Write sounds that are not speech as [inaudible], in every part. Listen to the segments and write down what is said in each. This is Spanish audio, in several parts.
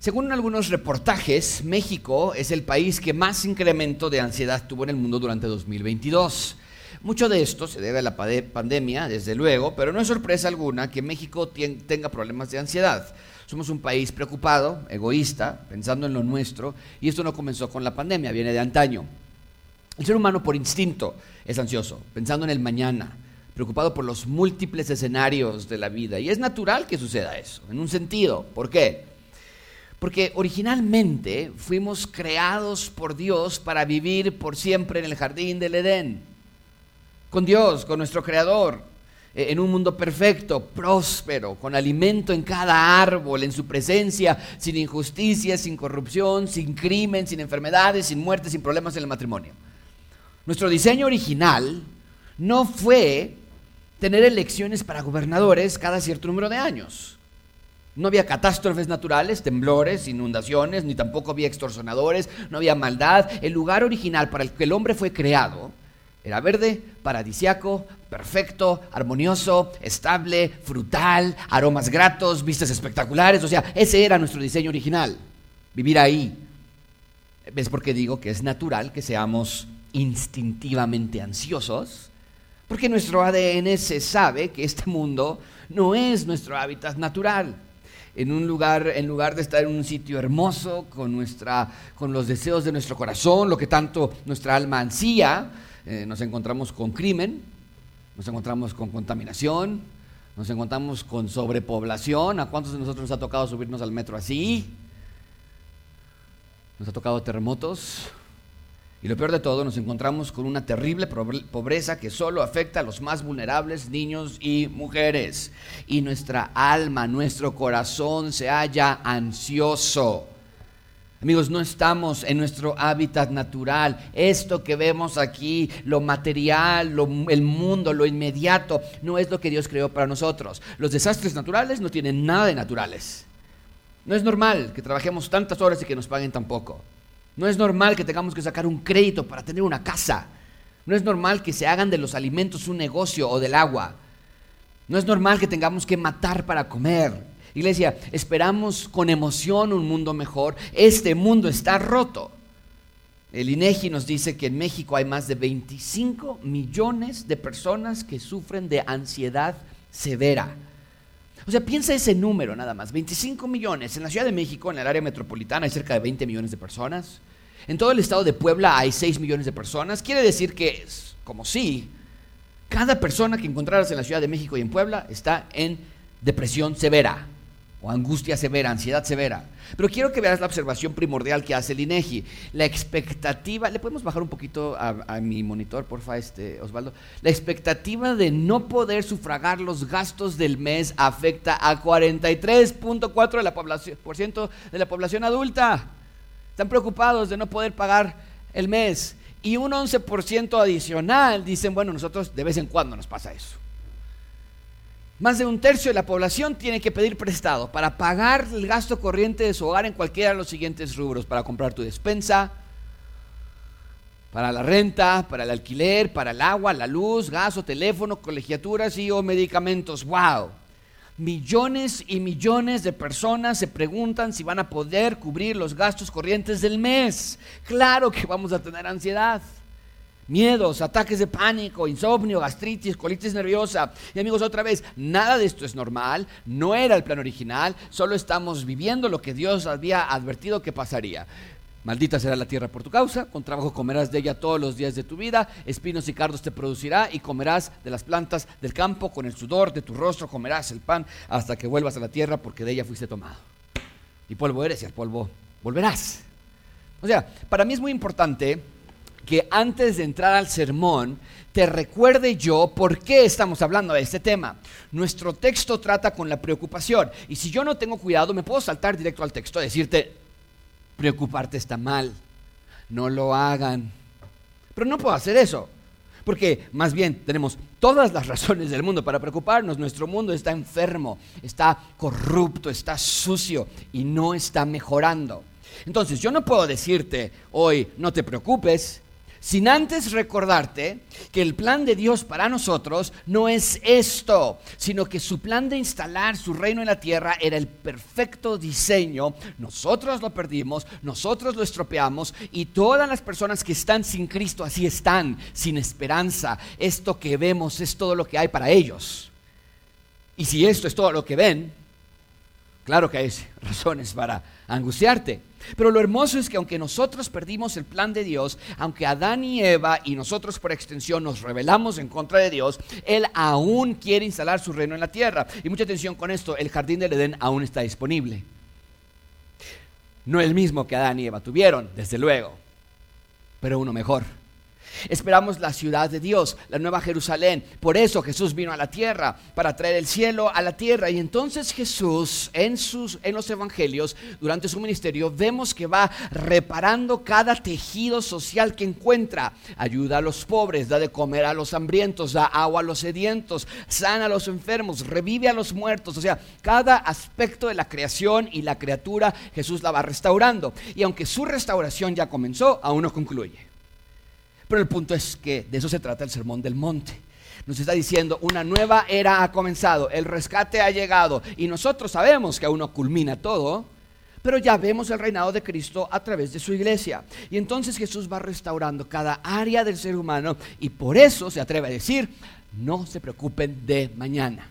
Según algunos reportajes, México es el país que más incremento de ansiedad tuvo en el mundo durante 2022. Mucho de esto se debe a la pandemia, desde luego, pero no es sorpresa alguna que México tenga problemas de ansiedad. Somos un país preocupado, egoísta, pensando en lo nuestro, y esto no comenzó con la pandemia, viene de antaño. El ser humano por instinto es ansioso, pensando en el mañana, preocupado por los múltiples escenarios de la vida. Y es natural que suceda eso, en un sentido. ¿Por qué? Porque originalmente fuimos creados por Dios para vivir por siempre en el jardín del Edén. Con Dios, con nuestro Creador, e, en un mundo perfecto, próspero, con alimento en cada árbol, en su presencia, sin injusticia, sin corrupción, sin crimen, sin enfermedades, sin muerte, sin problemas en el matrimonio. Nuestro diseño original no fue tener elecciones para gobernadores cada cierto número de años. No había catástrofes naturales, temblores, inundaciones, ni tampoco había extorsionadores, no había maldad. El lugar original para el que el hombre fue creado era verde, paradisiaco, perfecto, armonioso, estable, frutal, aromas gratos, vistas espectaculares. O sea, ese era nuestro diseño original, vivir ahí. ¿Ves por qué digo que es natural que seamos instintivamente ansiosos, porque nuestro ADN se sabe que este mundo no es nuestro hábitat natural. En un lugar, en lugar de estar en un sitio hermoso, con, nuestra, con los deseos de nuestro corazón, lo que tanto nuestra alma ansía, eh, nos encontramos con crimen, nos encontramos con contaminación, nos encontramos con sobrepoblación. ¿A cuántos de nosotros nos ha tocado subirnos al metro así? Nos ha tocado terremotos, y lo peor de todo, nos encontramos con una terrible pobreza que solo afecta a los más vulnerables, niños y mujeres. Y nuestra alma, nuestro corazón se halla ansioso. Amigos, no estamos en nuestro hábitat natural. Esto que vemos aquí, lo material, el mundo, lo inmediato, no es lo que Dios creó para nosotros. Los desastres naturales no tienen nada de naturales. No es normal que trabajemos tantas horas y que nos paguen tan poco. No es normal que tengamos que sacar un crédito para tener una casa. No es normal que se hagan de los alimentos un negocio o del agua. No es normal que tengamos que matar para comer. Iglesia, esperamos con emoción un mundo mejor. Este mundo está roto. El INEGI nos dice que en México hay más de 25 millones de personas que sufren de ansiedad severa. O sea, piensa ese número nada más, 25 millones. En la Ciudad de México, en el área metropolitana, hay cerca de 20 millones de personas. En todo el estado de Puebla hay 6 millones de personas. Quiere decir que, como si, cada persona que encontraras en la Ciudad de México y en Puebla está en depresión severa o angustia severa, ansiedad severa. Pero quiero que veas la observación primordial que hace el INEGI. La expectativa, ¿le podemos bajar un poquito a, mi monitor, porfa, este, Osvaldo? La expectativa de no poder sufragar los gastos del mes afecta a 43.4% de de la población adulta. Están preocupados de no poder pagar el mes. Y un 11% adicional dicen, bueno, nosotros de vez en cuando nos pasa eso. Más de un tercio de la población tiene que pedir prestado para pagar el gasto corriente de su hogar en cualquiera de los siguientes rubros, para comprar tu despensa, para la renta, para el alquiler, para el agua, la luz, gas o teléfono, colegiaturas y o medicamentos. ¡Wow! Millones y millones de personas se preguntan si van a poder cubrir los gastos corrientes del mes. Claro que vamos a tener ansiedad, miedos, ataques de pánico, insomnio, gastritis, colitis nerviosa. Y amigos, otra vez, nada de esto es normal, no era el plan original, solo estamos viviendo lo que Dios había advertido que pasaría. Maldita será la tierra por tu causa, con trabajo comerás de ella todos los días de tu vida, espinos y cardos te producirá y comerás de las plantas del campo, con el sudor de tu rostro comerás el pan hasta que vuelvas a la tierra porque de ella fuiste tomado. Y polvo eres y al polvo volverás. O sea, para mí es muy importante que antes de entrar al sermón te recuerde yo por qué estamos hablando de este tema. Nuestro texto trata con la preocupación y si yo no tengo cuidado me puedo saltar directo al texto, decirte, preocuparte está mal. No lo hagan. Pero no puedo hacer eso. Porque más bien tenemos todas las [laughs] razones del mundo para preocuparnos. Nuestro mundo está enfermo, está corrupto, está sucio y no está mejorando. Entonces yo no puedo decirte hoy no te preocupes, sin antes recordarte que el plan de Dios para nosotros no es esto, sino que su plan de instalar su reino en la tierra era el perfecto diseño. Nosotros lo perdimos, nosotros lo estropeamos y todas las personas que están sin Cristo así están, sin esperanza. Esto que vemos es todo lo que hay para ellos. Y si esto es todo lo que ven, claro que hay [laughs] razones para angustiarte. Pero lo hermoso es que aunque nosotros perdimos el plan de Dios, aunque Adán y Eva y nosotros por extensión nos rebelamos en contra de Dios, Él aún quiere instalar su reino en la tierra. Y mucha atención con esto, el jardín del Edén aún está disponible. No el mismo que Adán y Eva tuvieron, desde luego, pero uno mejor. Esperamos la ciudad de Dios, la nueva Jerusalén. Por eso Jesús vino a la tierra, para traer el cielo a la tierra. Y entonces Jesús en, sus, en los evangelios, durante su ministerio, vemos que va reparando cada tejido social que encuentra. Ayuda a los pobres, da de comer a los hambrientos, da agua a los sedientos, sana a los enfermos, revive a los muertos. O sea, cada aspecto de la creación y la criatura Jesús la va restaurando. Y aunque su restauración ya comenzó, aún no concluye. Pero el punto es que de eso se trata el Sermón del Monte. Nos está diciendo, una nueva era ha comenzado, el rescate ha llegado y nosotros sabemos que aún no culmina todo, pero ya vemos el reinado de Cristo a través de su iglesia. Y entonces Jesús va restaurando cada área del ser humano y por eso se atreve a decir, no se preocupen de mañana.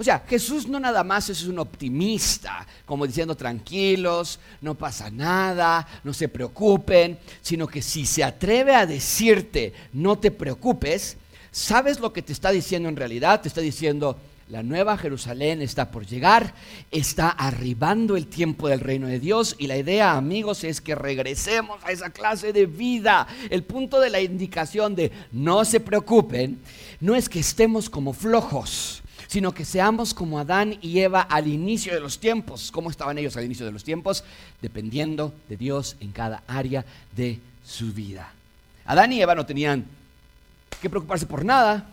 O sea, Jesús no nada más es un optimista, como diciendo tranquilos, no pasa nada, no se preocupen, sino que si se atreve a decirte no te preocupes, ¿sabes lo que te está diciendo en realidad? Te está diciendo, la nueva Jerusalén está por llegar, está arribando el tiempo del reino de Dios y la idea, amigos, es que regresemos a esa clase de vida. El punto de la indicación de no se preocupen no es que estemos como flojos sino que seamos como Adán y Eva al inicio de los tiempos. ¿Cómo estaban ellos al inicio de los tiempos? Dependiendo de Dios en cada área de su vida. Adán y Eva no tenían que preocuparse por nada,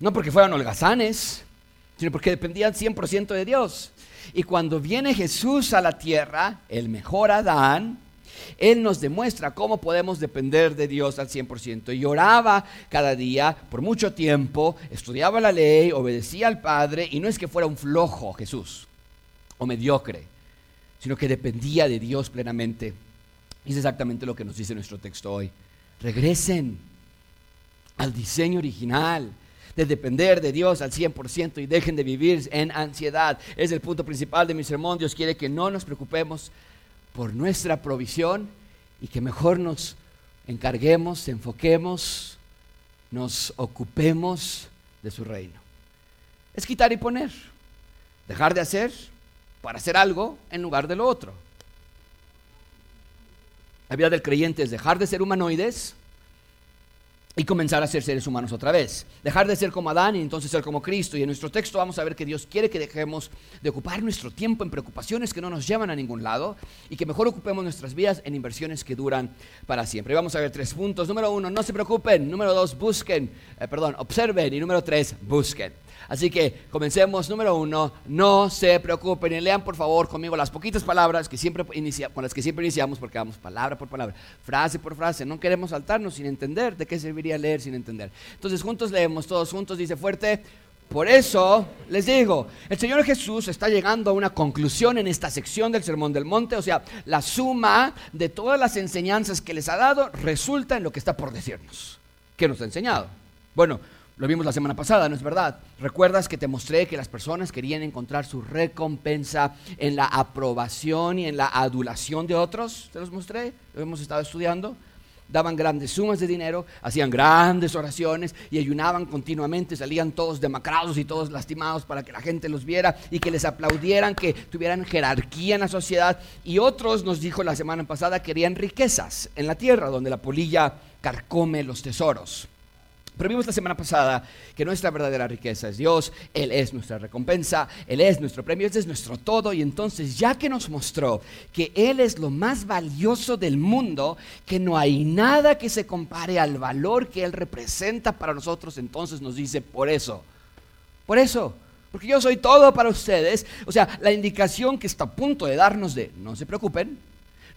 no porque fueran holgazanes, sino porque dependían 100% de Dios. Y cuando viene Jesús a la tierra, el mejor Adán, él nos demuestra cómo podemos depender de Dios al 100%. Y oraba cada día por mucho tiempo, estudiaba la ley, obedecía al Padre, y no es que fuera un flojo Jesús o mediocre, sino que dependía de Dios plenamente. Y es exactamente lo que nos dice nuestro texto hoy. Regresen al diseño original de depender de Dios al 100% y dejen de vivir en ansiedad. Es el punto principal de mi sermón. Dios quiere que no nos preocupemos por nuestra provisión y que mejor nos encarguemos, enfoquemos, nos ocupemos de su reino. Es quitar y poner, dejar de hacer para hacer algo en lugar de lo otro. La vida del creyente es dejar de ser humanoides y comenzar a ser seres humanos otra vez. Dejar de ser como Adán y entonces ser como Cristo. Y en nuestro texto vamos a ver que Dios quiere que dejemos de ocupar nuestro tiempo en preocupaciones que no nos llevan a ningún lado y que mejor ocupemos nuestras vidas en inversiones que duran para siempre. Y vamos a ver tres puntos. Número uno, no se preocupen. Número dos, busquen, eh, perdón, observen. Y número tres, busquen. Así que comencemos. Número uno, no se preocupen y lean por favor conmigo las poquitas palabras que siempre inicia, con las que siempre iniciamos porque vamos palabra por palabra, frase por frase. No queremos saltarnos sin entender de qué serviría leer sin entender. Entonces juntos leemos, todos juntos, dice fuerte. Por eso les digo, el Señor Jesús está llegando a una conclusión en esta sección del Sermón del Monte, o sea, la suma de todas las enseñanzas que les ha dado resulta en lo que está por decirnos. ¿Qué nos ha enseñado? Bueno, lo vimos la semana pasada, ¿no es verdad? ¿Recuerdas que te mostré que las personas querían encontrar su recompensa en la aprobación y en la adulación de otros? ¿Te los mostré? Lo hemos estado estudiando. Daban grandes sumas de dinero, hacían grandes oraciones y ayunaban continuamente, salían todos demacrados y todos lastimados para que la gente los viera y que les aplaudieran, que tuvieran jerarquía en la sociedad. Y otros, nos dijo la semana pasada, querían riquezas en la tierra, donde la polilla carcome los tesoros. Pero vimos la semana pasada que nuestra verdadera riqueza es Dios, Él es nuestra recompensa, Él es nuestro premio, Él es nuestro todo. Y entonces, ya que nos mostró que Él es lo más valioso del mundo, que no hay nada que se compare al valor que Él representa para nosotros, entonces nos dice, por eso, por eso, porque yo soy todo para ustedes. O sea, la indicación que está a punto de darnos de, no se preocupen,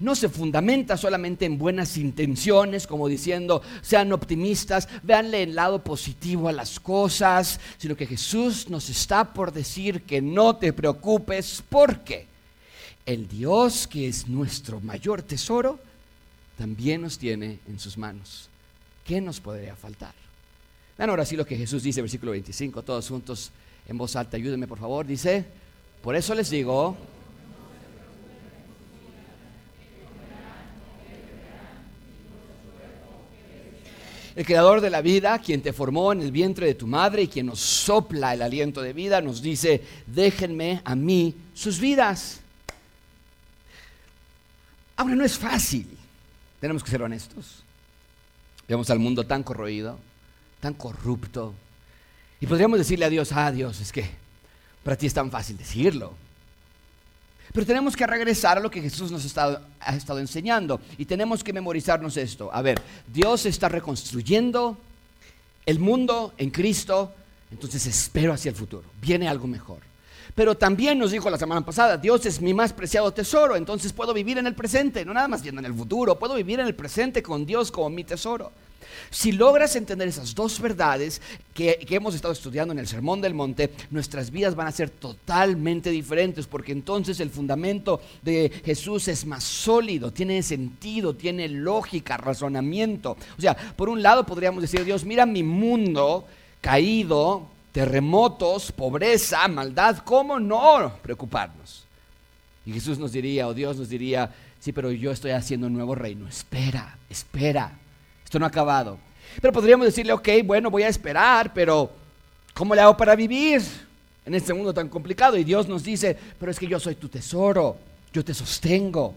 no se fundamenta solamente en buenas intenciones, como diciendo, sean optimistas, véanle el lado positivo a las cosas, sino que Jesús nos está por decir que no te preocupes porque el Dios que es nuestro mayor tesoro, también nos tiene en sus manos. ¿Qué nos podría faltar? Vean ahora sí lo que Jesús dice, versículo 25, todos juntos en voz alta, ayúdenme por favor, dice, por eso les digo, El creador de la vida, quien te formó en el vientre de tu madre y quien nos sopla el aliento de vida, nos dice, déjenme a mí sus vidas. Ahora no es fácil, tenemos que ser honestos. Vemos al mundo tan corroído, tan corrupto. Y podríamos decirle a Dios, ah Dios, es que para ti es tan fácil decirlo. Pero tenemos que regresar a lo que Jesús nos ha estado enseñando y tenemos que memorizarnos esto. A ver, Dios está reconstruyendo el mundo en Cristo, entonces espero hacia el futuro. Viene algo mejor. Pero también nos dijo la semana pasada, Dios es mi más preciado tesoro, entonces puedo vivir en el presente, no nada más viendo en el futuro, puedo vivir en el presente con Dios como mi tesoro. Si logras entender esas dos verdades que, hemos estado estudiando en el Sermón del Monte, nuestras vidas van a ser totalmente diferentes, porque entonces el fundamento de Jesús es más sólido, tiene sentido, tiene lógica, razonamiento. O sea, por un lado podríamos decir, Dios, mira mi mundo caído, terremotos, pobreza, maldad, ¿cómo no preocuparnos? Y Jesús nos diría, o Dios nos diría, sí, pero yo estoy haciendo un nuevo reino, espera, espera. Esto no ha acabado. Pero podríamos decirle, ok, bueno, voy a esperar, pero ¿cómo le hago para vivir en este mundo tan complicado? Y Dios nos dice, pero es que yo soy tu tesoro, yo te sostengo.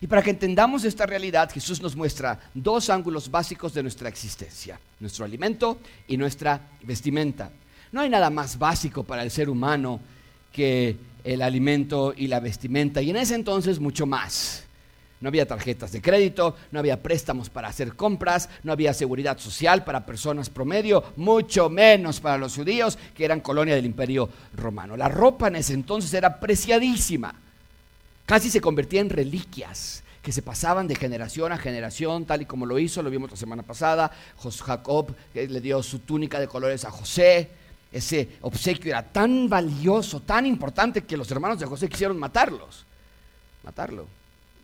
Y para que entendamos esta realidad, Jesús nos muestra dos ángulos básicos de nuestra existencia, nuestro alimento y nuestra vestimenta. No hay nada más básico para el ser humano que el alimento y la vestimenta, y en ese entonces mucho más. No había tarjetas de crédito, no había préstamos para hacer compras, no había seguridad social para personas promedio, mucho menos para los judíos que eran colonia del imperio romano. La ropa en ese entonces era preciadísima, casi se convertía en reliquias que se pasaban de generación a generación, tal y como lo hizo, lo vimos la semana pasada, Jacob le dio su túnica de colores a José, ese obsequio era tan valioso, tan importante que los hermanos de José quisieron matarlos, matarlo.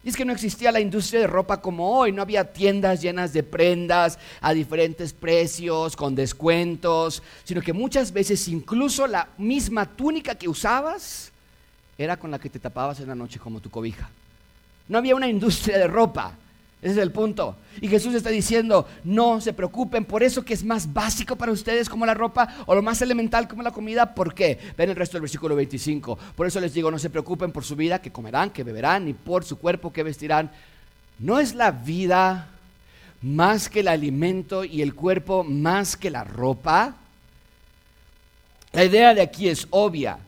Y es que no existía la industria de ropa como hoy, no había tiendas llenas de prendas a diferentes precios, con descuentos, sino que muchas veces incluso la misma túnica que usabas era con la que te tapabas en la noche como tu cobija. No había una industria de ropa, ese es el punto. Y Jesús está diciendo, no se preocupen por eso que es más básico para ustedes como la ropa o lo más elemental como la comida. ¿Por qué? Ven el resto del versículo 25. Por eso les digo, no se preocupen por su vida, que comerán, que beberán, ni por su cuerpo, que vestirán. ¿No es la vida más que el alimento y el cuerpo más que la ropa? La idea de aquí es obvia.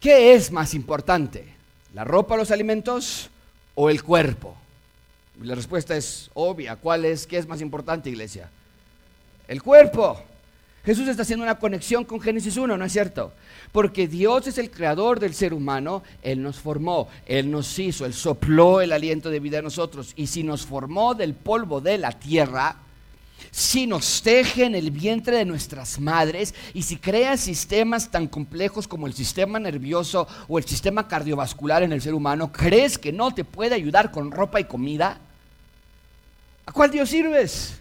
¿Qué es más importante? ¿La ropa, los alimentos o el cuerpo? La respuesta es obvia. ¿Cuál es? ¿Qué es más importante, iglesia? El cuerpo. Jesús está haciendo una conexión con Génesis 1, ¿no es cierto? Porque Dios es el creador del ser humano, Él nos formó, Él nos hizo, Él sopló el aliento de vida a nosotros. Y si nos formó del polvo de la tierra, si nos teje en el vientre de nuestras madres y si crea sistemas tan complejos como el sistema nervioso o el sistema cardiovascular en el ser humano, ¿crees que no te puede ayudar con ropa y comida? ¿A cuál Dios sirves?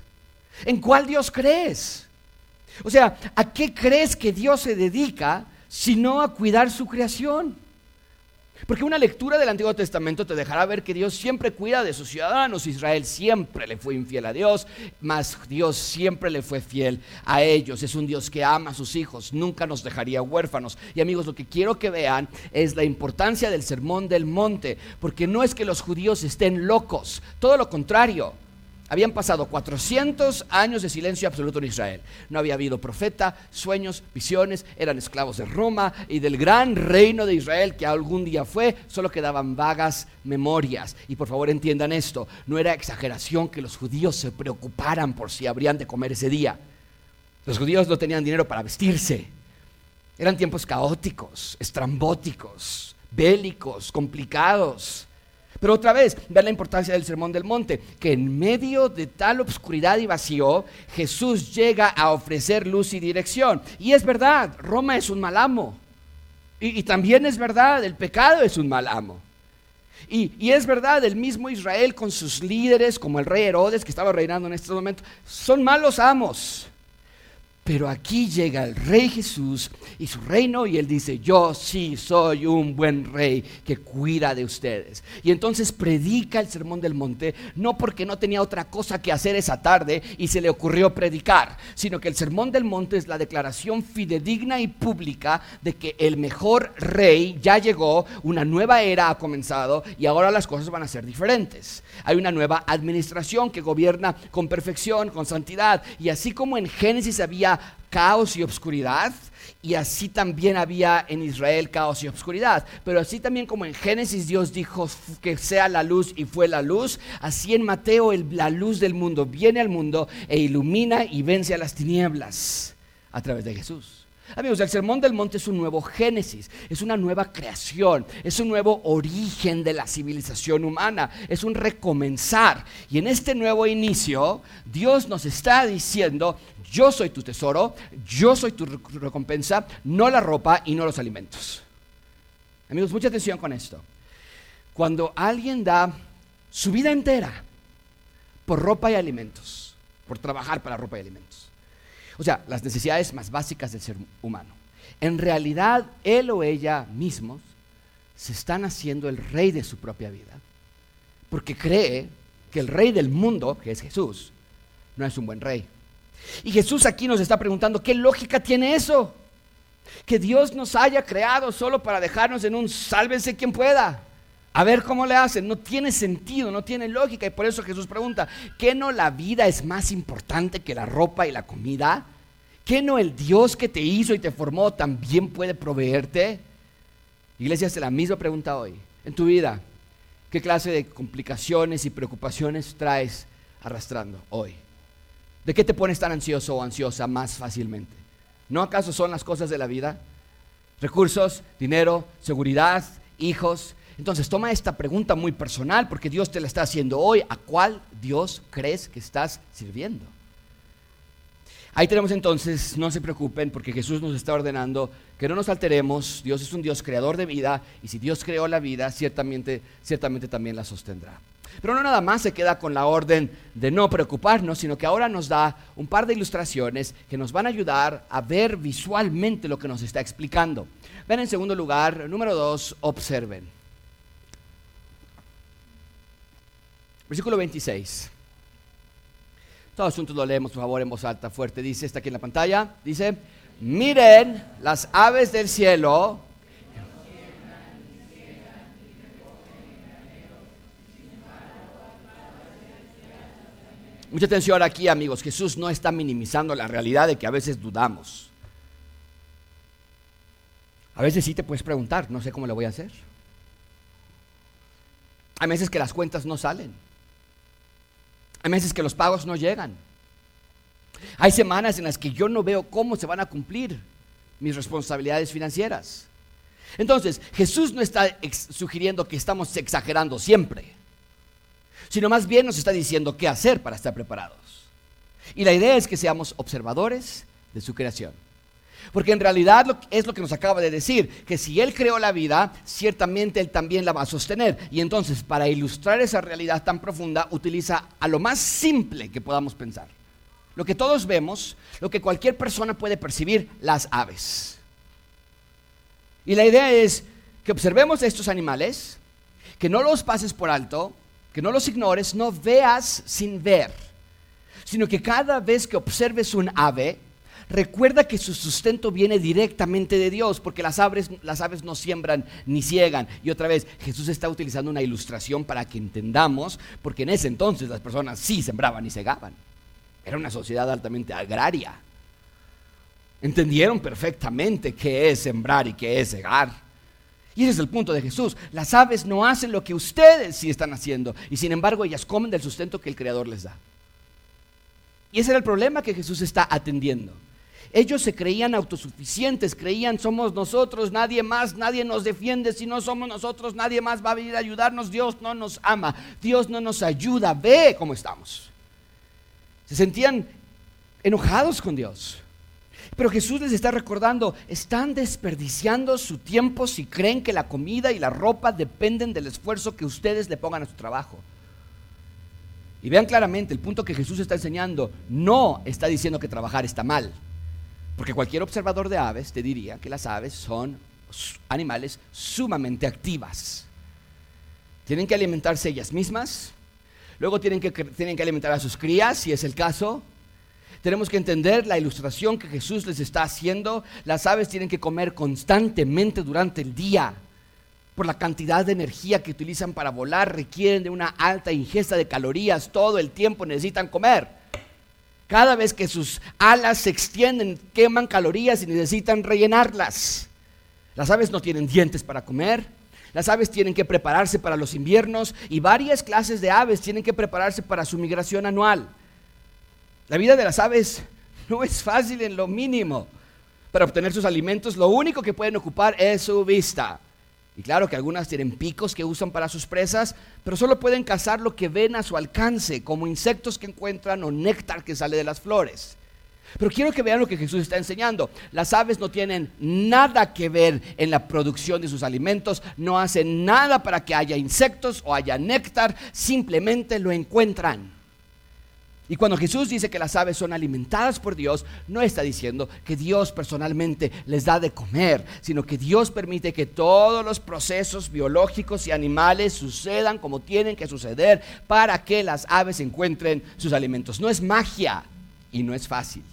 ¿En cuál Dios crees? O sea, ¿a qué crees que Dios se dedica si no a cuidar su creación? Porque una lectura del Antiguo Testamento te dejará ver que Dios siempre cuida de sus ciudadanos. Israel siempre le fue infiel a Dios, mas Dios siempre le fue fiel a ellos. Es un Dios que ama a sus hijos, nunca nos dejaría huérfanos. Y amigos, lo que quiero que vean es la importancia del sermón del monte, porque no es que los judíos estén locos, todo lo contrario. Habían pasado 400 años de silencio absoluto en Israel. No había habido profeta, sueños, visiones, eran esclavos de Roma y del gran reino de Israel que algún día fue, solo quedaban vagas memorias. Y por favor entiendan esto, no era exageración que los judíos se preocuparan por si habrían de comer ese día. Los judíos no tenían dinero para vestirse. Eran tiempos caóticos, estrambóticos, bélicos, complicados. Pero otra vez, vean la importancia del Sermón del Monte, que en medio de tal obscuridad y vacío, Jesús llega a ofrecer luz y dirección. Y es verdad, Roma es un mal amo. Y, y también es verdad, el pecado es un mal amo. Y, y, es verdad, el mismo Israel con sus líderes, como el rey Herodes que estaba reinando en este momento, son malos amos. Pero aquí llega el rey Jesús y su reino y él dice, yo sí soy un buen rey que cuida de ustedes. Y entonces predica el sermón del monte, no porque no tenía otra cosa que hacer esa tarde y se le ocurrió predicar, sino que el sermón del monte es la declaración fidedigna y pública de que el mejor rey ya llegó, una nueva era ha comenzado y ahora las cosas van a ser diferentes. Hay una nueva administración que gobierna con perfección, con santidad. Y así como en Génesis había caos y obscuridad, y así también había en Israel caos y obscuridad. Pero así también como en Génesis Dios dijo que sea la luz y fue la luz, así en Mateo la luz del mundo viene al mundo e ilumina y vence a las tinieblas a través de Jesús. Amigos, el Sermón del Monte es un nuevo Génesis, es una nueva creación, es un nuevo origen de la civilización humana, es un recomenzar. Y en este nuevo inicio, Dios nos está diciendo, yo soy tu tesoro, yo soy tu recompensa, no la ropa y no los alimentos. Amigos, mucha atención con esto. Cuando alguien da su vida entera por ropa y alimentos, por trabajar para ropa y alimentos, o sea, las necesidades más básicas del ser humano, en realidad él o ella mismos se están haciendo el rey de su propia vida, porque cree que el rey del mundo, que es Jesús, no es un buen rey. Y Jesús aquí nos está preguntando, ¿qué lógica tiene eso? Que Dios nos haya creado solo para dejarnos en un sálvense quien pueda. A ver cómo le hacen. No tiene sentido, no tiene lógica. Y por eso Jesús pregunta, ¿qué no la vida es más importante que la ropa y la comida? ¿Qué no el Dios que te hizo y te formó también puede proveerte? Iglesia, hace la misma pregunta hoy. En tu vida, ¿qué clase de complicaciones y preocupaciones traes arrastrando hoy? ¿De qué te pones tan ansioso o ansiosa más fácilmente? ¿No acaso son las cosas de la vida? Recursos, dinero, seguridad, hijos. Entonces toma esta pregunta muy personal porque Dios te la está haciendo hoy. ¿A cuál Dios crees que estás sirviendo? Ahí tenemos entonces, no se preocupen porque Jesús nos está ordenando que no nos alteremos. Dios es un Dios creador de vida y si Dios creó la vida, ciertamente, ciertamente también la sostendrá. Pero no nada más se queda con la orden de no preocuparnos, sino que ahora nos da un par de ilustraciones que nos van a ayudar a ver visualmente lo que nos está explicando. Ven en segundo lugar, número dos, observen. Versículo 26. Todo asunto lo leemos, por favor, en voz alta, fuerte. Dice, está aquí en la pantalla. Dice, miren las aves del cielo Mucha atención aquí, amigos. Jesús no está minimizando la realidad de que a veces dudamos. A veces sí te puedes preguntar, no sé cómo lo voy a hacer. Hay veces que las cuentas no salen. Hay veces que los pagos no llegan. Hay semanas en las que yo no veo cómo se van a cumplir mis responsabilidades financieras. Entonces, Jesús no está sugiriendo que estamos exagerando siempre sino más bien nos está diciendo qué hacer para estar preparados. Y la idea es que seamos observadores de su creación. Porque en realidad es lo que nos acaba de decir, que si Él creó la vida, ciertamente Él también la va a sostener. Y entonces, para ilustrar esa realidad tan profunda, utiliza a lo más simple que podamos pensar. Lo que todos vemos, lo que cualquier persona puede percibir, las aves. Y la idea es que observemos estos animales, que no los pases por alto, que no los ignores, no veas sin ver, sino que cada vez que observes un ave, recuerda que su sustento viene directamente de Dios, porque las aves, las aves no siembran ni ciegan. Y otra vez, Jesús está utilizando una ilustración para que entendamos, porque en ese entonces las personas sí sembraban y segaban. Era una sociedad altamente agraria. Entendieron perfectamente qué es sembrar y qué es segar. Y ese es el punto de Jesús. Las aves no hacen lo que ustedes sí están haciendo. Y sin embargo ellas comen del sustento que el Creador les da. Y ese era el problema que Jesús está atendiendo. Ellos se creían autosuficientes, creían somos nosotros, nadie más, nadie nos defiende, si no somos nosotros, nadie más va a venir a ayudarnos, Dios no nos ama, Dios no nos ayuda, ve cómo estamos. Se sentían enojados con Dios. Pero Jesús les está recordando, están desperdiciando su tiempo si creen que la comida y la ropa dependen del esfuerzo que ustedes le pongan a su trabajo. Y vean claramente, el punto que Jesús está enseñando no está diciendo que trabajar está mal. Porque cualquier observador de aves te diría que las aves son animales sumamente activas. Tienen que alimentarse ellas mismas, luego tienen que, tienen que alimentar a sus crías, si es el caso. Tenemos que entender la ilustración que Jesús les está haciendo. Las aves tienen que comer constantemente durante el día. Por la cantidad de energía que utilizan para volar, requieren de una alta ingesta de calorías. Todo el tiempo necesitan comer. Cada vez que sus alas se extienden, queman calorías y necesitan rellenarlas. Las aves no tienen dientes para comer. Las aves tienen que prepararse para los inviernos y varias clases de aves tienen que prepararse para su migración anual. La vida de las aves [laughs] no es fácil en lo mínimo. Para obtener sus alimentos, lo único que pueden ocupar es su vista. Y claro que algunas tienen picos que usan para sus presas, pero solo pueden cazar lo que ven a su alcance, como insectos que encuentran o néctar que sale de las flores. Pero quiero que vean lo que Jesús está enseñando. Las aves no tienen nada que ver en la producción de sus alimentos, no hacen nada para que haya insectos o haya néctar, simplemente lo encuentran. Y cuando Jesús dice que las aves son alimentadas por Dios, no está diciendo que Dios personalmente les da de comer, sino que Dios permite que todos los procesos biológicos y animales sucedan como tienen que suceder para que las aves encuentren sus alimentos. No es magia y no es fácil.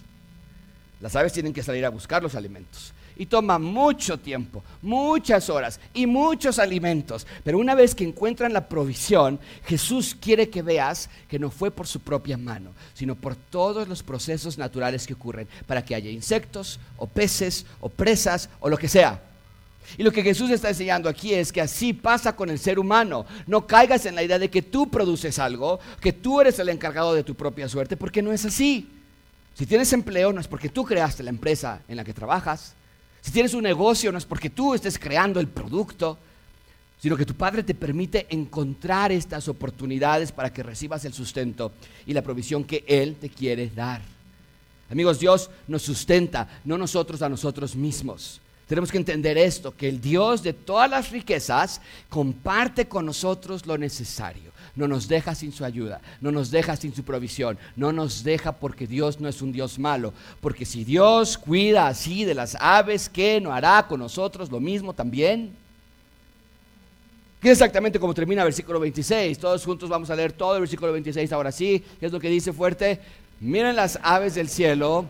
Las aves tienen que salir a buscar los alimentos y toma mucho tiempo, muchas horas y muchos alimentos. Pero una vez que encuentran la provisión, Jesús quiere que veas que no fue por su propia mano, sino por todos los procesos naturales que ocurren para que haya insectos o peces o presas o lo que sea. Y lo que Jesús está enseñando aquí es que así pasa con el ser humano. No caigas en la idea de que tú produces algo, que tú eres el encargado de tu propia suerte, porque no es así. Si tienes empleo, no es porque tú creaste la empresa en la que trabajas. Si tienes un negocio no es porque tú estés creando el producto, sino que tu Padre te permite encontrar estas oportunidades para que recibas el sustento y la provisión que Él te quiere dar. Amigos, Dios nos sustenta, no nosotros a nosotros mismos. Tenemos que entender esto, que el Dios de todas las riquezas comparte con nosotros lo necesario no nos deja sin su ayuda, no nos deja sin su provisión, no nos deja porque Dios no es un Dios malo, porque si Dios cuida así de las aves, ¿qué no hará con nosotros lo mismo también? ¿Qué es exactamente como termina el versículo 26? Todos juntos vamos a leer todo el versículo 26 ahora sí. ¿Qué es lo que dice fuerte? Miren las aves del cielo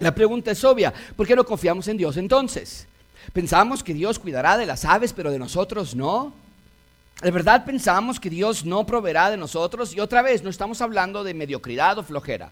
La pregunta es obvia, ¿por qué no confiamos en Dios entonces? Pensamos que Dios cuidará de las aves, pero de nosotros no. ¿De verdad pensamos que Dios no proveerá de nosotros? Y otra vez, no estamos hablando de mediocridad o flojera.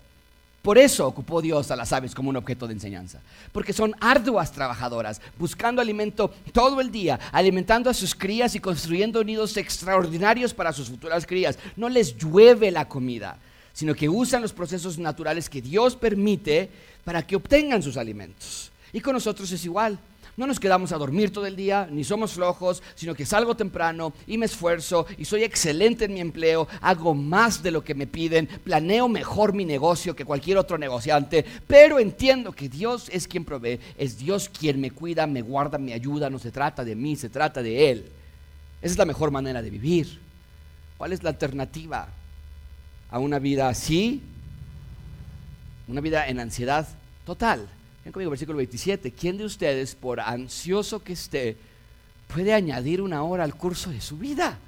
Por eso ocupó Dios a las aves como un objeto de enseñanza, porque son arduas trabajadoras, buscando alimento todo el día, alimentando a sus crías y construyendo nidos extraordinarios para sus futuras crías. No les llueve la comida, sino que usan los procesos naturales que Dios permite para que obtengan sus alimentos. Y con nosotros es igual. No nos quedamos a dormir todo el día, ni somos flojos, sino que salgo temprano y me esfuerzo y soy excelente en mi empleo, hago más de lo que me piden, planeo mejor mi negocio que cualquier otro negociante, pero entiendo que Dios es quien provee, es Dios quien me cuida, me guarda, me ayuda, no se trata de mí, se trata de Él. Esa es la mejor manera de vivir. ¿Cuál es la alternativa a una vida así? una vida en ansiedad total. Ven conmigo, versículo 27. ¿Quién de ustedes, por ansioso que esté, puede añadir una hora al curso de su vida?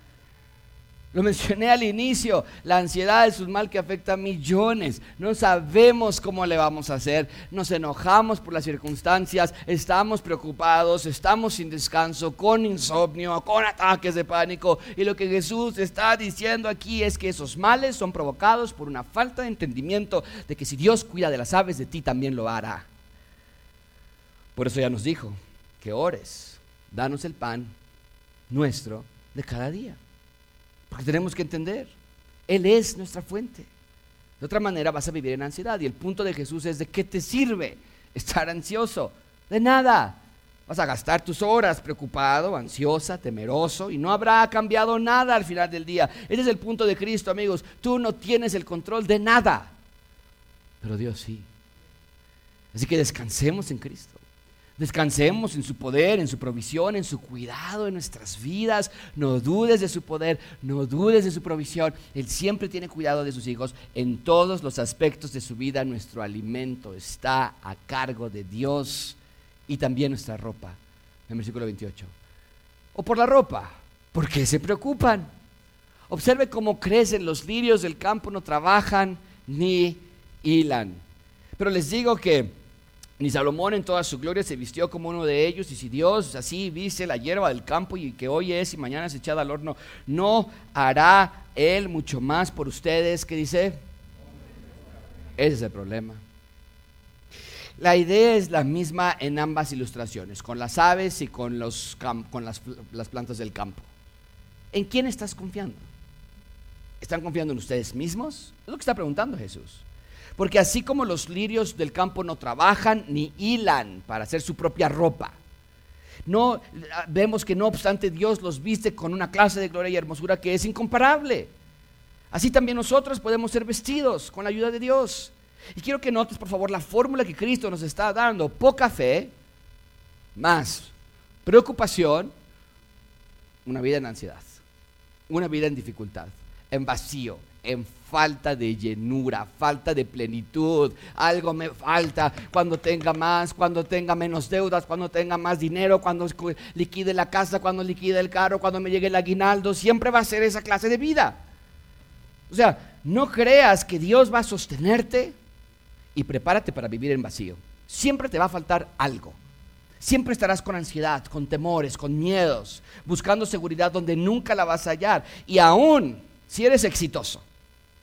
Lo mencioné al inicio, la ansiedad es un mal que afecta a millones. No sabemos cómo le vamos a hacer, nos enojamos por las circunstancias, estamos preocupados, estamos sin descanso, con insomnio, con ataques de pánico. Y lo que Jesús está diciendo aquí es que esos males son provocados por una falta de entendimiento de que si Dios cuida de las aves, de ti también lo hará. Por eso ya nos dijo que ores, danos el pan nuestro de cada día. Porque tenemos que entender, Él es nuestra fuente. De otra manera vas a vivir en ansiedad. Y el punto de Jesús es de qué te sirve [laughs] estar ansioso. De nada. Vas a gastar tus horas preocupado, ansiosa, temeroso y no habrá cambiado nada al final del día. Ese es el punto de Cristo, amigos. Tú no tienes el control de nada, pero Dios sí. Así que descansemos en Cristo. Descansemos en su poder, en su provisión, en su cuidado en nuestras vidas. No dudes de su poder, no dudes de su provisión. Él siempre tiene cuidado de sus hijos en todos los aspectos de su vida. Nuestro alimento está a cargo de Dios y también nuestra ropa. En el versículo 28. O por la ropa, ¿por qué se preocupan? Observe cómo crecen los lirios del campo, no trabajan ni hilan. Pero les digo que ni Salomón en toda su gloria se vistió como uno de ellos, y si Dios así viste la hierba del campo y que hoy es y mañana es echada al horno, ¿no hará Él mucho más por ustedes? ¿Qué dice? Ese es el problema. La idea es la misma en ambas ilustraciones, con las aves y con, los con las, las plantas del campo. ¿En quién estás confiando? ¿Están confiando en ustedes mismos? Es lo que está preguntando Jesús. Porque así como los lirios del campo no trabajan ni hilan para hacer su propia ropa, no vemos que no obstante Dios los viste con una clase de gloria y hermosura que es incomparable. Así también nosotros podemos ser vestidos con la ayuda de Dios. Y quiero que notes, por favor, la fórmula que Cristo nos está dando. Poca fe, más preocupación, una vida en ansiedad, una vida en dificultad, en vacío, en falta de llenura, falta de plenitud. Algo me falta cuando tenga más, cuando tenga menos deudas, cuando tenga más dinero, cuando liquide la casa, cuando liquide el carro, cuando me llegue el aguinaldo. Siempre va a ser esa clase de vida. O sea, no creas que Dios va a sostenerte y prepárate para vivir en vacío. Siempre te va a faltar algo. Siempre estarás con ansiedad, con temores, con miedos, buscando seguridad donde nunca la vas a hallar. Y aún si eres exitoso,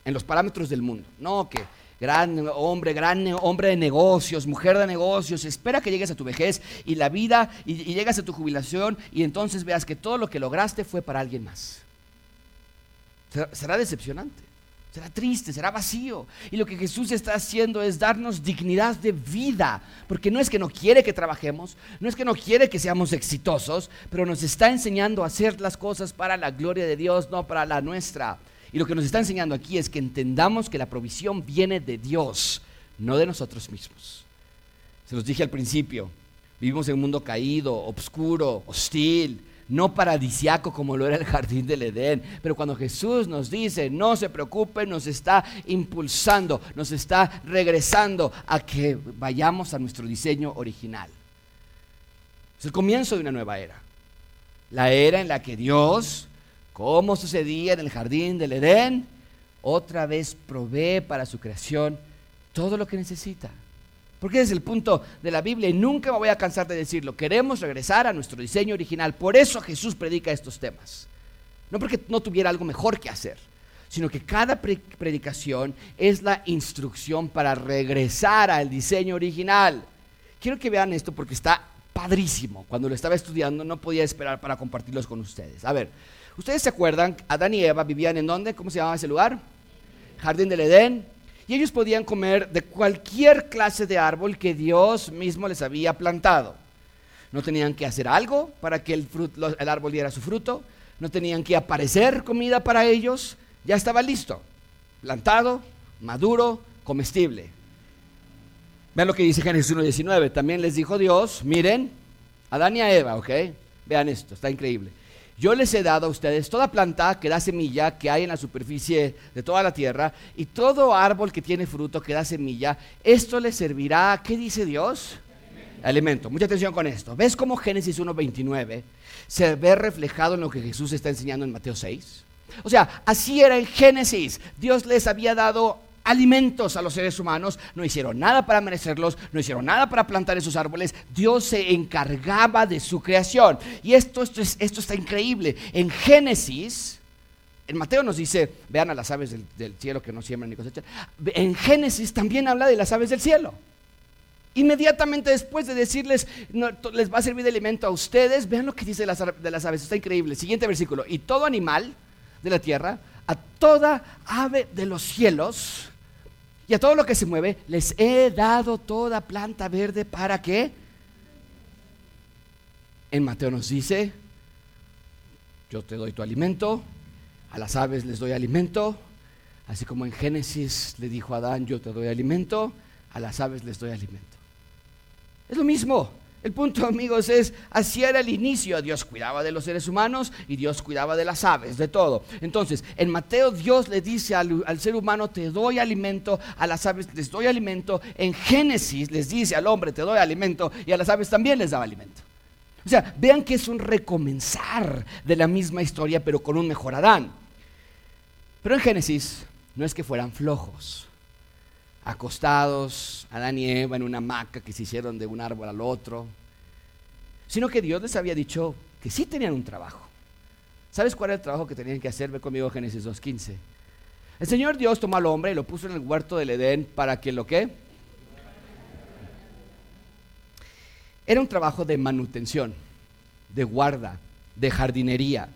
en los parámetros del mundo. No, que gran hombre, gran hombre de negocios, mujer de negocios, espera que llegues a tu vejez y la vida y, llegas a tu jubilación y entonces veas que todo lo que lograste fue para alguien más. Será, será decepcionante, será triste, será vacío. Y lo que Jesús está haciendo es darnos dignidad de vida, porque no es que no quiere que trabajemos, no es que no quiere que seamos exitosos, pero nos está enseñando a hacer las cosas para la gloria de Dios, no para la nuestra. Y lo que nos está enseñando aquí es que entendamos que la provisión viene de Dios, no de nosotros mismos. Se los dije al principio, vivimos en un mundo caído, oscuro, hostil, no paradisiaco como lo era el jardín del Edén. Pero cuando Jesús nos dice, no se preocupe, nos está impulsando, nos está regresando a que vayamos a nuestro diseño original. Es el comienzo de una nueva era. La era en la que Dios como sucedía en el jardín del Edén, otra vez provee para su creación todo lo que necesita. Porque es el punto de la Biblia y nunca me voy a cansar de decirlo. Queremos regresar a nuestro diseño original. Por eso Jesús predica estos temas. No porque no tuviera algo mejor que hacer, sino que cada predicación es la instrucción para regresar al diseño original. Quiero que vean esto porque está padrísimo. Cuando lo estaba estudiando no podía esperar para compartirlos con ustedes. A ver, ¿Ustedes se acuerdan? Adán y Eva vivían en dónde? ¿Cómo se llamaba ese lugar? Jardín del Edén. Y ellos podían comer de cualquier clase de árbol que Dios mismo les había plantado. No tenían que hacer algo para que el, árbol diera su fruto. No tenían que aparecer comida para ellos. Ya estaba listo. Plantado, maduro, comestible. Vean lo que dice Génesis 1.19. También les dijo Dios, miren, Adán y Eva, ¿ok? Vean esto, está increíble. Yo les he dado a ustedes toda planta que da semilla que hay en la superficie de toda la tierra y todo árbol que tiene fruto que da semilla. Esto les servirá, ¿qué dice Dios? Alimento. Mucha atención con esto. ¿Ves cómo Génesis 1.29 se ve reflejado en lo que Jesús está enseñando en Mateo 6? O sea, así era en Génesis. Dios les había dado alimentos a los seres humanos, no hicieron nada para merecerlos, no hicieron nada para plantar esos árboles, Dios se encargaba de su creación. Y esto, esto, esto está increíble. En Génesis, en Mateo nos dice, vean a las aves del, cielo que no siembran ni cosechan. En Génesis también habla de las aves del cielo. Inmediatamente después de decirles, les va a servir de alimento a ustedes, vean lo que dice de las, de las aves, está increíble. Siguiente versículo, y todo animal de la tierra, a toda ave de los cielos, y a todo lo que se mueve, les he dado toda planta verde para que, en Mateo nos dice, yo te doy tu alimento, a las aves les doy alimento, así como en Génesis le dijo a Adán, yo te doy alimento, a las aves les doy alimento. Es lo mismo. El punto, amigos, es así era el inicio. Dios cuidaba de los seres humanos y Dios cuidaba de las aves, de todo. Entonces, en Mateo Dios le dice al, ser humano, te doy alimento, a las aves les doy alimento. En Génesis les dice al hombre, te doy alimento, y a las aves también les daba alimento. O sea, vean que es un recomenzar de la misma historia, pero con un mejor Adán. Pero en Génesis no es que fueran flojos acostados, Adán y Eva en una hamaca que se hicieron de un árbol al otro, sino que Dios les había dicho que sí tenían un trabajo. ¿Sabes cuál era el trabajo que tenían que hacer? Ve conmigo Génesis 2.15. El Señor Dios tomó al hombre y lo puso en el huerto del Edén para que lo que... Era un trabajo de manutención, de guarda, de jardinería.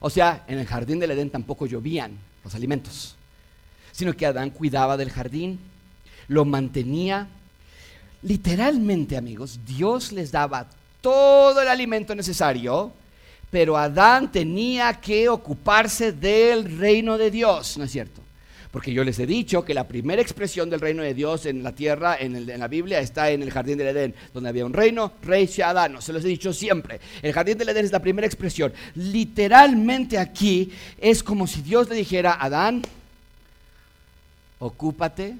O sea, en el jardín del Edén tampoco llovían los alimentos sino que Adán cuidaba del jardín, lo mantenía. Literalmente, amigos, Dios les daba todo el alimento necesario, pero Adán tenía que ocuparse del reino de Dios, ¿no es cierto? Porque yo les he dicho que la primera expresión del reino de Dios en la tierra, en, la Biblia, está en el jardín del Edén, donde había un reino, rey ciudadano. Se los he dicho siempre. El jardín del Edén es la primera expresión. Literalmente aquí es como si Dios le dijera, Adán, ocúpate,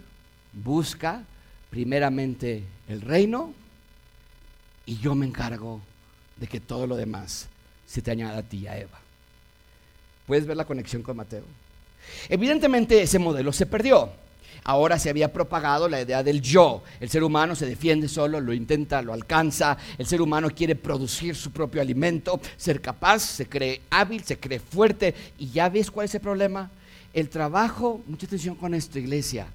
busca primeramente el reino y yo me encargo de que todo lo demás se te añada a ti a Eva. ¿Puedes ver la conexión con Mateo? Evidentemente ese modelo se perdió. Ahora se había propagado la idea del yo. El ser humano se defiende solo, lo intenta, lo alcanza. El ser humano quiere producir su propio alimento, ser capaz, se cree hábil, se cree fuerte. ¿Y ya ves cuál es el problema? El trabajo, mucha atención con esto, iglesia,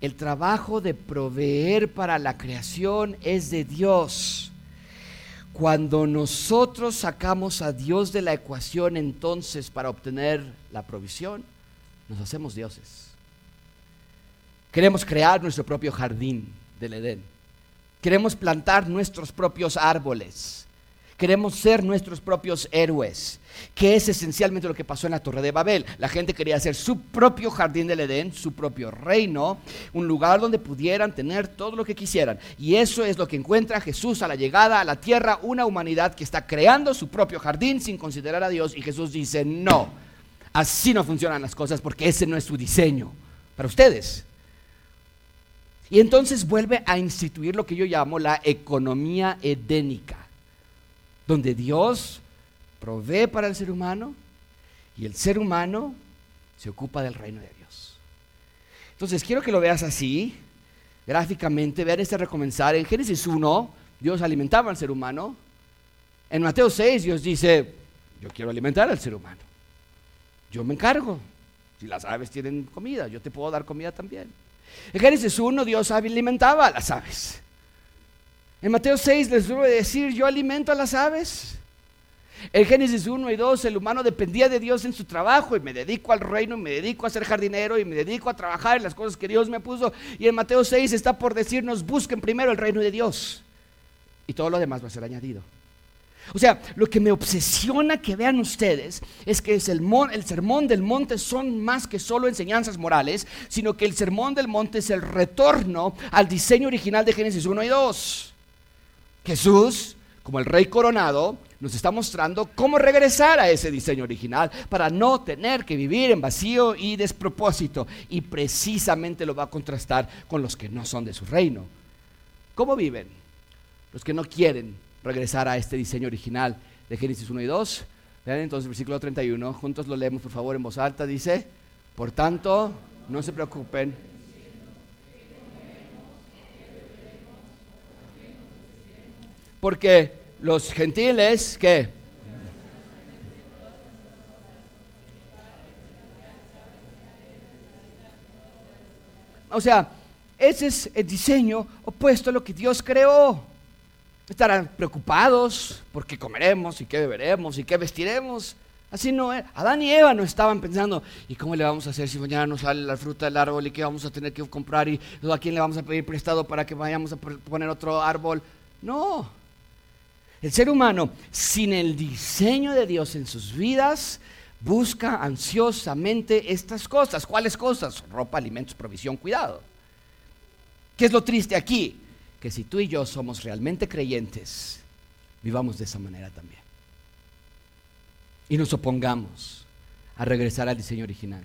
el trabajo de proveer para la creación es de Dios. Cuando nosotros sacamos a Dios de la ecuación entonces para obtener la provisión, nos hacemos dioses. Queremos crear nuestro propio jardín del Edén. Queremos plantar nuestros propios árboles. Queremos ser nuestros propios héroes, que es esencialmente lo que pasó en la Torre de Babel. La gente quería hacer su propio jardín del Edén, su propio reino, un lugar donde pudieran tener todo lo que quisieran. Y eso es lo que encuentra Jesús a la llegada a la tierra, una humanidad que está creando su propio jardín sin considerar a Dios. Y Jesús dice, no, así no funcionan las cosas porque ese no es su diseño para ustedes. Y entonces vuelve a instituir lo que yo llamo la economía edénica donde Dios provee para el ser humano y el ser humano se ocupa del reino de Dios. Entonces, quiero que lo veas así, gráficamente, vean este recomenzar. En Génesis 1, Dios alimentaba al ser humano. En Mateo 6, Dios dice, yo quiero alimentar al ser humano. Yo me encargo. Si las aves tienen comida, yo te puedo dar comida también. En Génesis 1, Dios alimentaba a las aves. En Mateo 6 les debo decir, yo alimento a las aves. En Génesis 1 y 2 el humano dependía de Dios en su trabajo y me dedico al reino, y me dedico a ser jardinero y me dedico a trabajar en las cosas que Dios me puso. Y en Mateo 6 está por decirnos, busquen primero el reino de Dios y todo lo demás va a ser añadido. O sea, lo que me obsesiona que vean ustedes es que el sermón, el sermón del monte son más que solo enseñanzas morales, sino que el sermón del monte es el retorno al diseño original de Génesis 1 y 2. Jesús, como el rey coronado, nos está mostrando cómo regresar a ese diseño original para no tener que vivir en vacío y despropósito. Y precisamente lo va a contrastar con los que no son de su reino. ¿Cómo viven? Los que no quieren regresar a este diseño original de Génesis 1 y 2. Vean entonces el versículo 31, juntos lo leemos por favor en voz alta, dice, por tanto, no se preocupen Porque los gentiles, ¿qué? O sea, ese es el diseño opuesto a lo que Dios creó. Estarán preocupados por qué comeremos y qué beberemos y qué vestiremos. Así no. Adán y Eva no estaban pensando, ¿y cómo le vamos a hacer si mañana nos sale la fruta del árbol y qué vamos a tener que comprar y a quién le vamos a pedir prestado para que vayamos a poner otro árbol? No. El ser humano, sin el diseño de Dios en sus vidas, busca ansiosamente estas cosas. ¿Cuáles cosas? Ropa, alimentos, provisión, cuidado. ¿Qué es lo triste aquí? Que si tú y yo somos realmente creyentes, vivamos de esa manera también. Y nos opongamos a regresar al diseño original.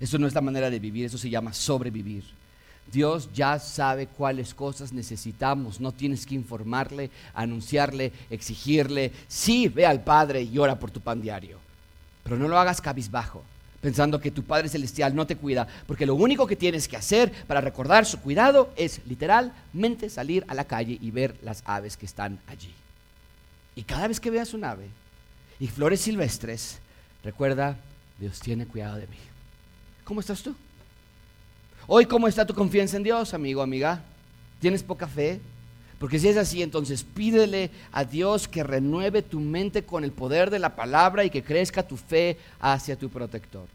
Eso no es la manera de vivir, eso se llama sobrevivir. Dios ya sabe cuáles cosas necesitamos. No tienes que informarle, anunciarle, exigirle. Sí, ve al Padre y ora por tu pan diario. Pero no lo hagas cabizbajo pensando que tu Padre Celestial no te cuida, porque lo único que tienes que hacer para recordar su cuidado es literalmente salir a la calle y ver las aves que están allí. Y cada vez que veas un ave y flores silvestres, recuerda, Dios tiene cuidado de mí. ¿Cómo estás tú? Hoy, ¿cómo está tu confianza en Dios, amigo, amiga? ¿Tienes poca fe? Porque si es así, entonces pídele a Dios que renueve tu mente con el poder de la palabra y que crezca tu fe hacia tu protector.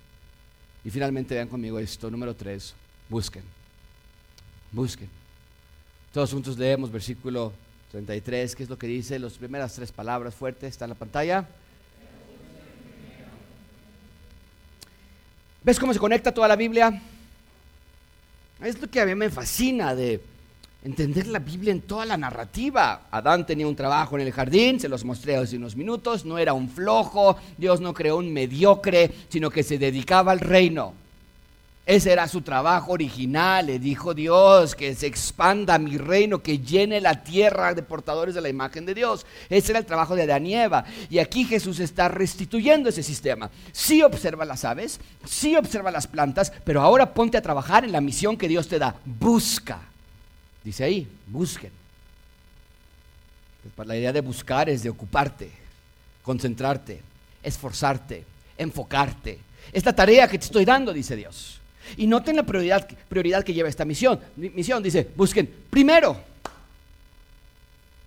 Y finalmente vean conmigo esto, número tres, busquen, busquen. Todos juntos leemos versículo 33, que es lo que dice, las primeras tres palabras fuertes, está en la pantalla. ¿Ves cómo se conecta toda la Biblia? Es lo que a mí me fascina de entender la Biblia en toda la narrativa. Adán tenía un trabajo en el jardín, se los mostré hace unos minutos, no era un flojo, Dios no creó un mediocre, sino que se dedicaba al reino. Ese era su trabajo original, le dijo Dios, que se expanda mi reino, que llene la tierra de portadores de la imagen de Dios. Ese era el trabajo de Adán y Eva. Y aquí Jesús está restituyendo ese sistema. Sí observa las aves, sí observa las plantas, pero ahora ponte a trabajar en la misión que Dios te da. Busca Dice ahí, busquen. La idea de buscar es de ocuparte, concentrarte, esforzarte, enfocarte. Es la tarea que te estoy dando, dice Dios. Y noten la prioridad, prioridad que lleva esta misión. Misión dice, busquen primero.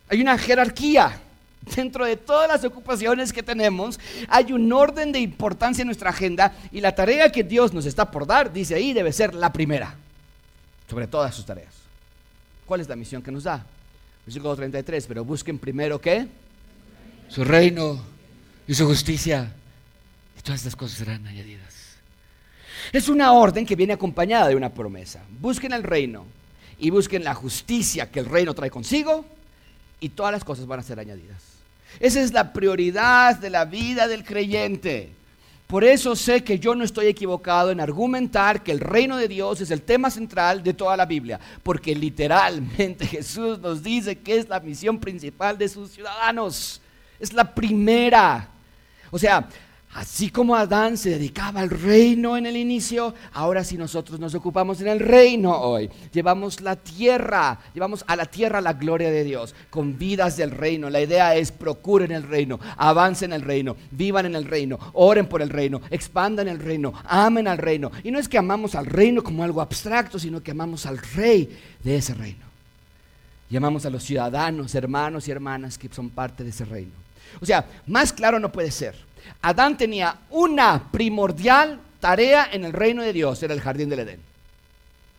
Hay una jerarquía. Dentro de todas las ocupaciones que tenemos, hay un orden de importancia en nuestra agenda y la tarea que Dios nos está por dar, dice ahí, debe ser la primera, sobre todas sus tareas. ¿Cuál es la misión que nos da? Versículo 33, pero busquen primero qué? Su reino y su justicia. Y todas estas cosas serán añadidas. Es una orden que viene acompañada de una promesa. Busquen el reino y busquen la justicia que el reino trae consigo y todas las cosas van a ser añadidas. Esa es la prioridad de la vida del creyente. Por eso sé que yo no estoy equivocado en argumentar que el reino de Dios es el tema central de toda la Biblia, porque literalmente [laughs] Jesús nos dice que es la misión principal de sus ciudadanos. Es la primera. O sea, Así como Adán se dedicaba al reino en el inicio, ahora sí nosotros nos ocupamos en el reino hoy. Llevamos la tierra, llevamos a la tierra la gloria de Dios, con vidas del reino. La idea es procuren el reino, avancen el reino, vivan en el reino, oren por el reino, expandan el reino, amen al reino. Y no es que amamos al reino como algo abstracto, sino que amamos al rey de ese reino. Y amamos a los ciudadanos, hermanos y hermanas que son parte de ese reino. O sea, más claro no puede ser. Adán tenía una primordial tarea en el reino de Dios, era el jardín del Edén.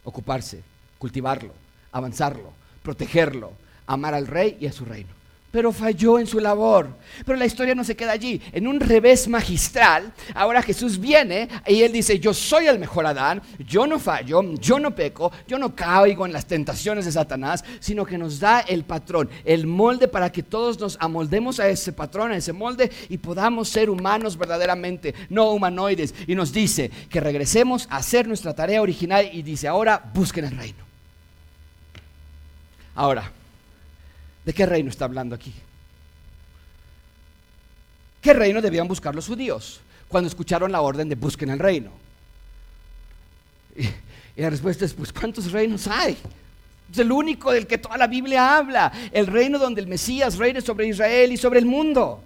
Ocuparse, cultivarlo, avanzarlo, protegerlo, amar al rey y a su reino pero falló en su labor. Pero la historia no se queda allí. En un revés magistral, ahora Jesús viene y él dice, yo soy el mejor Adán, yo no fallo, yo no peco, yo no caigo en las tentaciones de Satanás, sino que nos da el patrón, el molde para que todos nos amoldemos a ese patrón, a ese molde y podamos ser humanos verdaderamente, no humanoides. Y nos dice que regresemos a hacer nuestra tarea original y dice, ahora busquen el reino. Ahora, ¿De qué reino está hablando aquí? ¿Qué reino debían buscar los judíos cuando escucharon la orden de busquen el reino? Y, la respuesta es, pues ¿cuántos reinos hay? Es el único del que toda la Biblia habla, el reino donde el Mesías reine sobre Israel y sobre el mundo.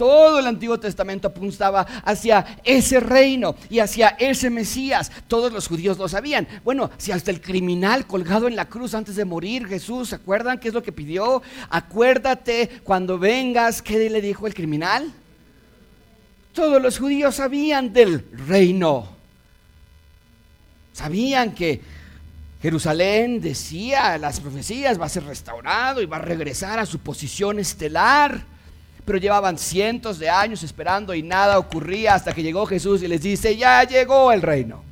Todo el Antiguo Testamento apuntaba hacia ese reino y hacia ese Mesías. Todos los judíos lo sabían. Bueno, si hasta el criminal colgado en la cruz antes de morir, Jesús, ¿se acuerdan qué es lo que pidió? Acuérdate cuando vengas, ¿qué le dijo el criminal? Todos los judíos sabían del reino. Sabían que Jerusalén decía las profecías va a ser restaurado y va a regresar a su posición estelar pero llevaban cientos de años esperando y nada ocurría hasta que llegó Jesús y les dice, ya llegó el reino.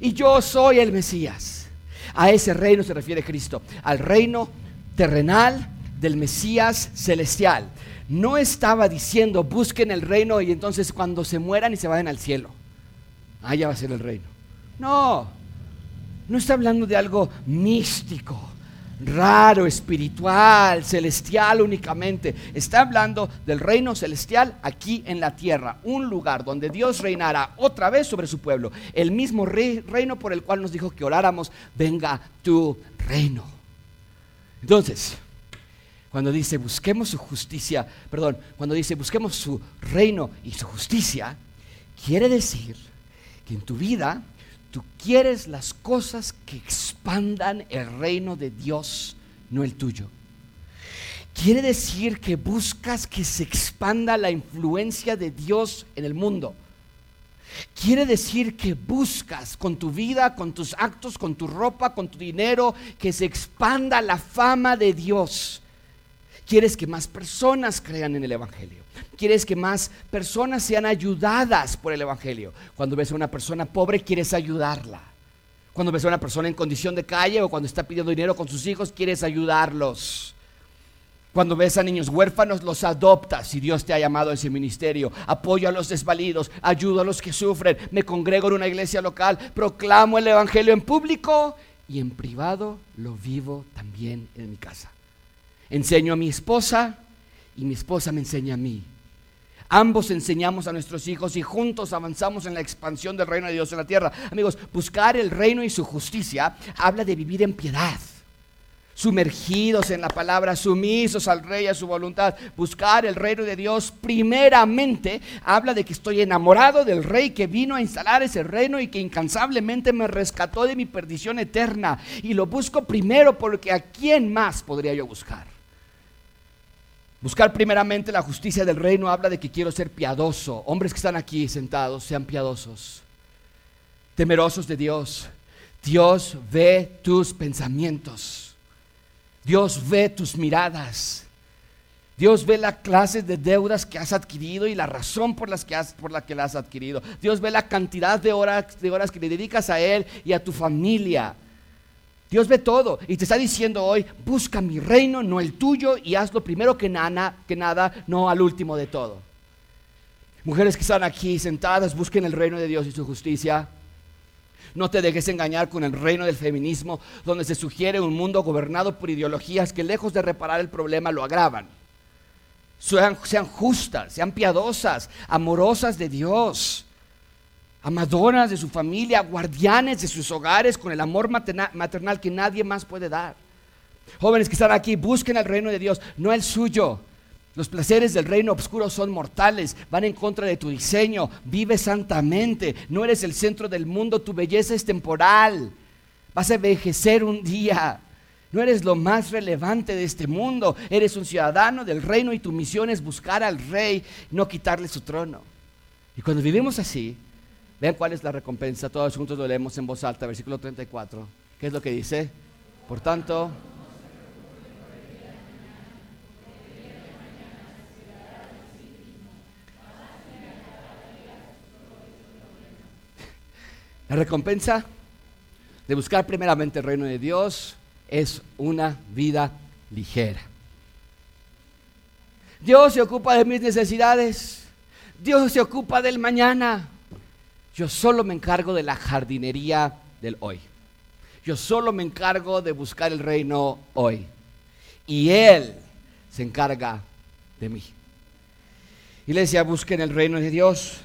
Y yo soy el Mesías. A ese reino se refiere Cristo, al reino terrenal del Mesías celestial. No estaba diciendo busquen el reino y entonces cuando se mueran y se vayan al cielo, allá va a ser el reino. No, no está hablando de algo místico raro, espiritual, celestial únicamente. Está hablando del reino celestial aquí en la tierra, un lugar donde Dios reinará otra vez sobre su pueblo, el mismo reino por el cual nos dijo que oráramos, venga tu reino. Entonces, cuando dice busquemos su justicia, perdón, cuando dice busquemos su reino y su justicia, quiere decir que en tu vida Tú quieres las cosas que expandan el reino de Dios, no el tuyo. Quiere decir que buscas que se expanda la influencia de Dios en el mundo. Quiere decir que buscas con tu vida, con tus actos, con tu ropa, con tu dinero, que se expanda la fama de Dios. Quieres que más personas crean en el Evangelio quieres que más personas sean ayudadas por el Evangelio. Cuando ves a una persona pobre, quieres ayudarla. Cuando ves a una persona en condición de calle o cuando está pidiendo dinero con sus hijos, quieres ayudarlos. Cuando ves a niños huérfanos, los adoptas si Dios te ha llamado a ese ministerio. Apoyo a los desvalidos, ayudo a los que sufren, me congrego en una iglesia local, proclamo el Evangelio en público y en privado lo vivo también en mi casa. Enseño a mi esposa y mi esposa me enseña a mí. Ambos enseñamos a nuestros hijos y juntos avanzamos en la expansión del reino de Dios en la tierra. Amigos, buscar el reino y su justicia habla de vivir en piedad. Sumergidos en la palabra, sumisos al rey, a su voluntad. Buscar el reino de Dios primeramente habla de que estoy enamorado del rey que vino a instalar ese reino y que incansablemente me rescató de mi perdición eterna. Y lo busco primero porque a quién más podría yo buscar. Buscar primeramente la justicia del reino habla de que quiero ser piadoso. Hombres que están aquí sentados, sean piadosos, temerosos de Dios. Dios ve tus pensamientos. Dios ve tus miradas. Dios ve la clase de deudas que has adquirido y la razón por, las que has, por la que las has adquirido. Dios ve la cantidad de horas, de horas que le dedicas a Él y a tu familia. Dios ve todo y te está diciendo hoy, busca mi reino, no el tuyo, y hazlo primero que nada, que nada, no al último de todo. Mujeres que están aquí sentadas, busquen el reino de Dios y su justicia. No te dejes engañar con el reino del feminismo, donde se sugiere un mundo gobernado por ideologías que lejos de reparar el problema lo agravan. Sean justas, sean piadosas, amorosas de Dios amadoras de su familia, guardianes de sus hogares con el amor maternal que nadie más puede dar. Jóvenes que están aquí, busquen el reino de Dios, no el suyo. Los placeres del reino oscuro son mortales, van en contra de tu diseño. Vive santamente, no eres el centro del mundo, tu belleza es temporal. Vas a envejecer un día. No eres lo más relevante de este mundo, eres un ciudadano del reino y tu misión es buscar al rey, no quitarle su trono. Y cuando vivimos así, Vean cuál es la recompensa. Todos juntos lo leemos en voz alta, versículo 34. ¿Qué es lo que dice? Por tanto, la recompensa de buscar primeramente el reino de Dios es una vida ligera. Dios se ocupa de mis necesidades. Dios se ocupa del mañana. Yo solo me encargo de la jardinería del hoy. Yo solo me encargo de buscar el reino hoy. Y Él se encarga de mí. Iglesia, busquen el reino de Dios.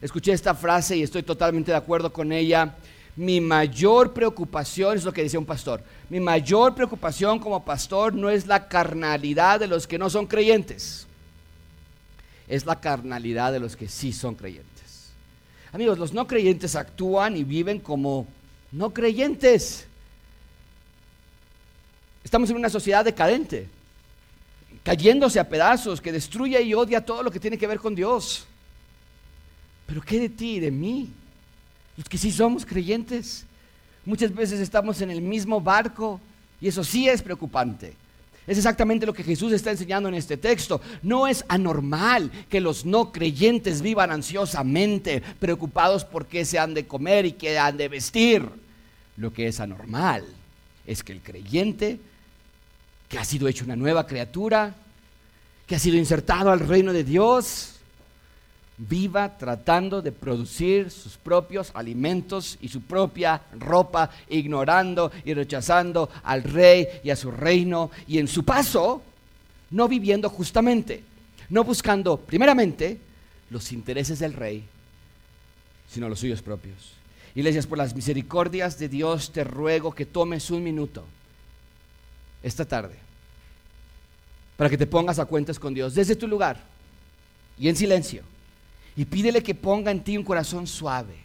Escuché esta frase y estoy totalmente de acuerdo con ella. Mi mayor preocupación, es lo que decía un pastor, mi mayor preocupación como pastor no es la carnalidad de los que no son creyentes. es la carnalidad de los que sí son creyentes. Amigos, los no creyentes actúan y viven como no creyentes. Estamos en una sociedad decadente, cayéndose a pedazos, que destruye y odia todo lo que tiene que ver con Dios. Pero ¿qué de ti y de mí? Los que sí somos creyentes. Muchas veces estamos en el mismo barco y eso sí es preocupante. Es exactamente lo que Jesús está enseñando en este texto. No es anormal que los no creyentes vivan ansiosamente, preocupados por qué se han de comer y qué han de vestir. Lo que es anormal es que el creyente, que ha sido hecho una nueva criatura, que ha sido insertado al reino de Dios, viva tratando de producir sus propios alimentos y su propia ropa, ignorando y rechazando al rey y a su reino, y en su paso, no viviendo justamente, no buscando primeramente los intereses del rey, sino los suyos propios. Iglesias, por las misericordias de Dios te ruego que tomes un minuto esta tarde para que te pongas a cuentas con Dios desde tu lugar y en silencio y pídele que ponga en ti un corazón suave,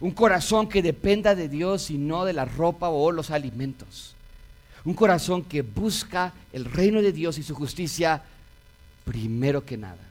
un corazón que dependa de Dios y no de la ropa o los alimentos, un corazón que busca el reino de Dios y su justicia primero que nada.